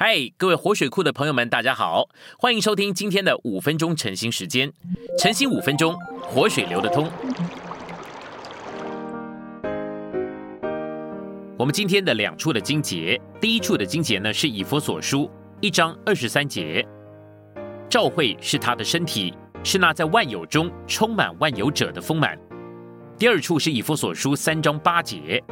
嗨，各位活水库的朋友们，大家好，欢迎收听今天的五分钟晨兴时间。晨兴五分钟，活水流得通。我们今天的两处的经节，第一处的经节呢是以佛所书一章二十三节，照会是他的身体，是那在万有中充满万有者的丰满。第二处是以佛所书三章八节，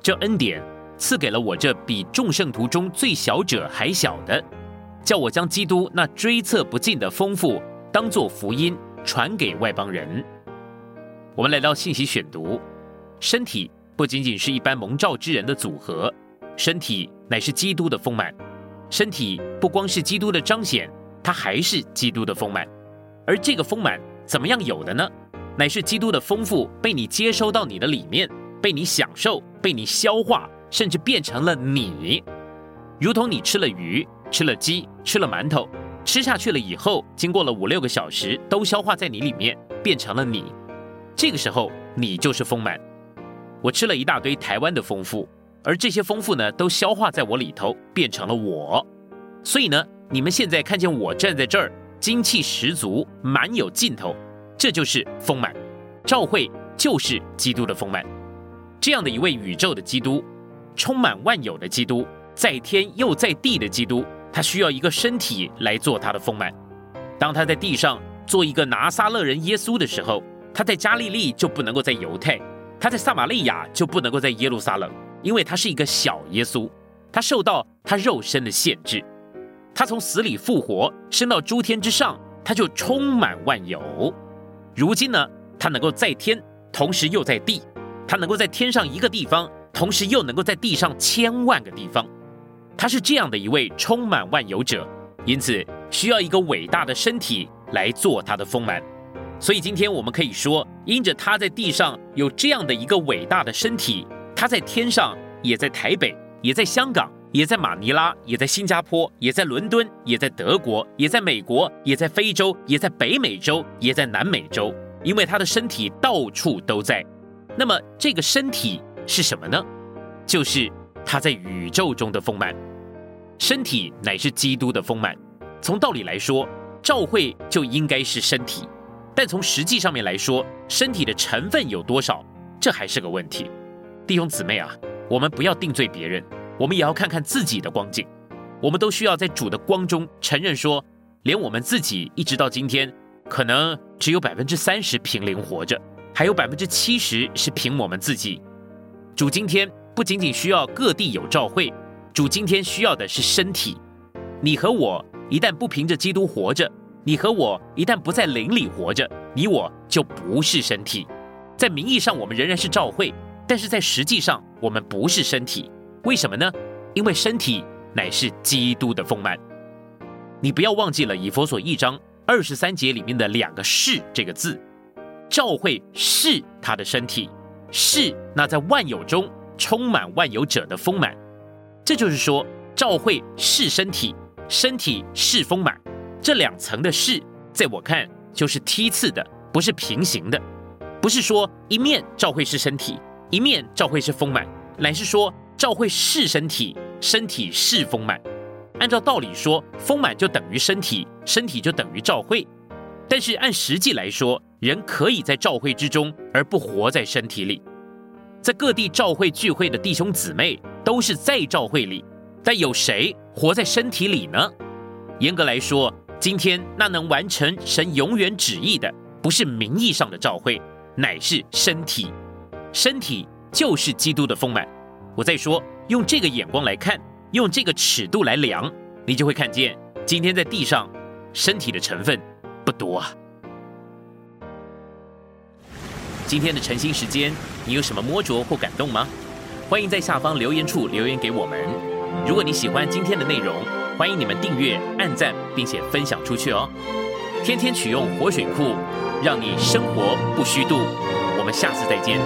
这恩典。赐给了我这比众圣徒中最小者还小的，叫我将基督那追测不尽的丰富，当作福音传给外邦人。我们来到信息选读，身体不仅仅是一般蒙召之人的组合，身体乃是基督的丰满。身体不光是基督的彰显，它还是基督的丰满。而这个丰满怎么样有的呢？乃是基督的丰富被你接收到你的里面，被你享受，被你消化。甚至变成了你，如同你吃了鱼、吃了鸡、吃了馒头，吃下去了以后，经过了五六个小时，都消化在你里面，变成了你。这个时候，你就是丰满。我吃了一大堆台湾的丰富，而这些丰富呢，都消化在我里头，变成了我。所以呢，你们现在看见我站在这儿，精气十足，蛮有劲头，这就是丰满。赵会就是基督的丰满，这样的一位宇宙的基督。充满万有的基督，在天又在地的基督，他需要一个身体来做他的丰满。当他在地上做一个拿撒勒人耶稣的时候，他在加利利就不能够在犹太，他在撒玛利亚就不能够在耶路撒冷，因为他是一个小耶稣，他受到他肉身的限制。他从死里复活，升到诸天之上，他就充满万有。如今呢，他能够在天，同时又在地，他能够在天上一个地方。同时又能够在地上千万个地方，他是这样的一位充满万有者，因此需要一个伟大的身体来做他的丰满。所以今天我们可以说，因着他在地上有这样的一个伟大的身体，他在天上也在台北，也在香港，也在马尼拉，也在新加坡，也在伦敦，也在德国，也在美国，也在非洲，也在北美洲，也在南美洲，因为他的身体到处都在。那么这个身体。是什么呢？就是他在宇宙中的丰满，身体乃是基督的丰满。从道理来说，教会就应该是身体，但从实际上面来说，身体的成分有多少，这还是个问题。弟兄姊妹啊，我们不要定罪别人，我们也要看看自己的光景。我们都需要在主的光中承认说，连我们自己一直到今天，可能只有百分之三十凭灵活着，还有百分之七十是凭我们自己。主今天不仅仅需要各地有召会，主今天需要的是身体。你和我一旦不凭着基督活着，你和我一旦不在灵里活着，你我就不是身体。在名义上我们仍然是召会，但是在实际上我们不是身体。为什么呢？因为身体乃是基督的丰满。你不要忘记了以佛所一章二十三节里面的两个“是”这个字，召会是他的身体。是那在万有中充满万有者的丰满，这就是说，照会是身体，身体是丰满，这两层的是，在我看就是梯次的，不是平行的，不是说一面照会是身体，一面照会是丰满，乃是说照会是身体，身体是丰满。按照道理说，丰满就等于身体，身体就等于照会，但是按实际来说。人可以在召会之中，而不活在身体里。在各地召会聚会的弟兄姊妹，都是在召会里，但有谁活在身体里呢？严格来说，今天那能完成神永远旨意的，不是名义上的召会，乃是身体。身体就是基督的丰满。我再说，用这个眼光来看，用这个尺度来量，你就会看见，今天在地上，身体的成分不多啊。今天的晨星时间，你有什么摸着或感动吗？欢迎在下方留言处留言给我们。如果你喜欢今天的内容，欢迎你们订阅、按赞，并且分享出去哦。天天取用活水库，让你生活不虚度。我们下次再见。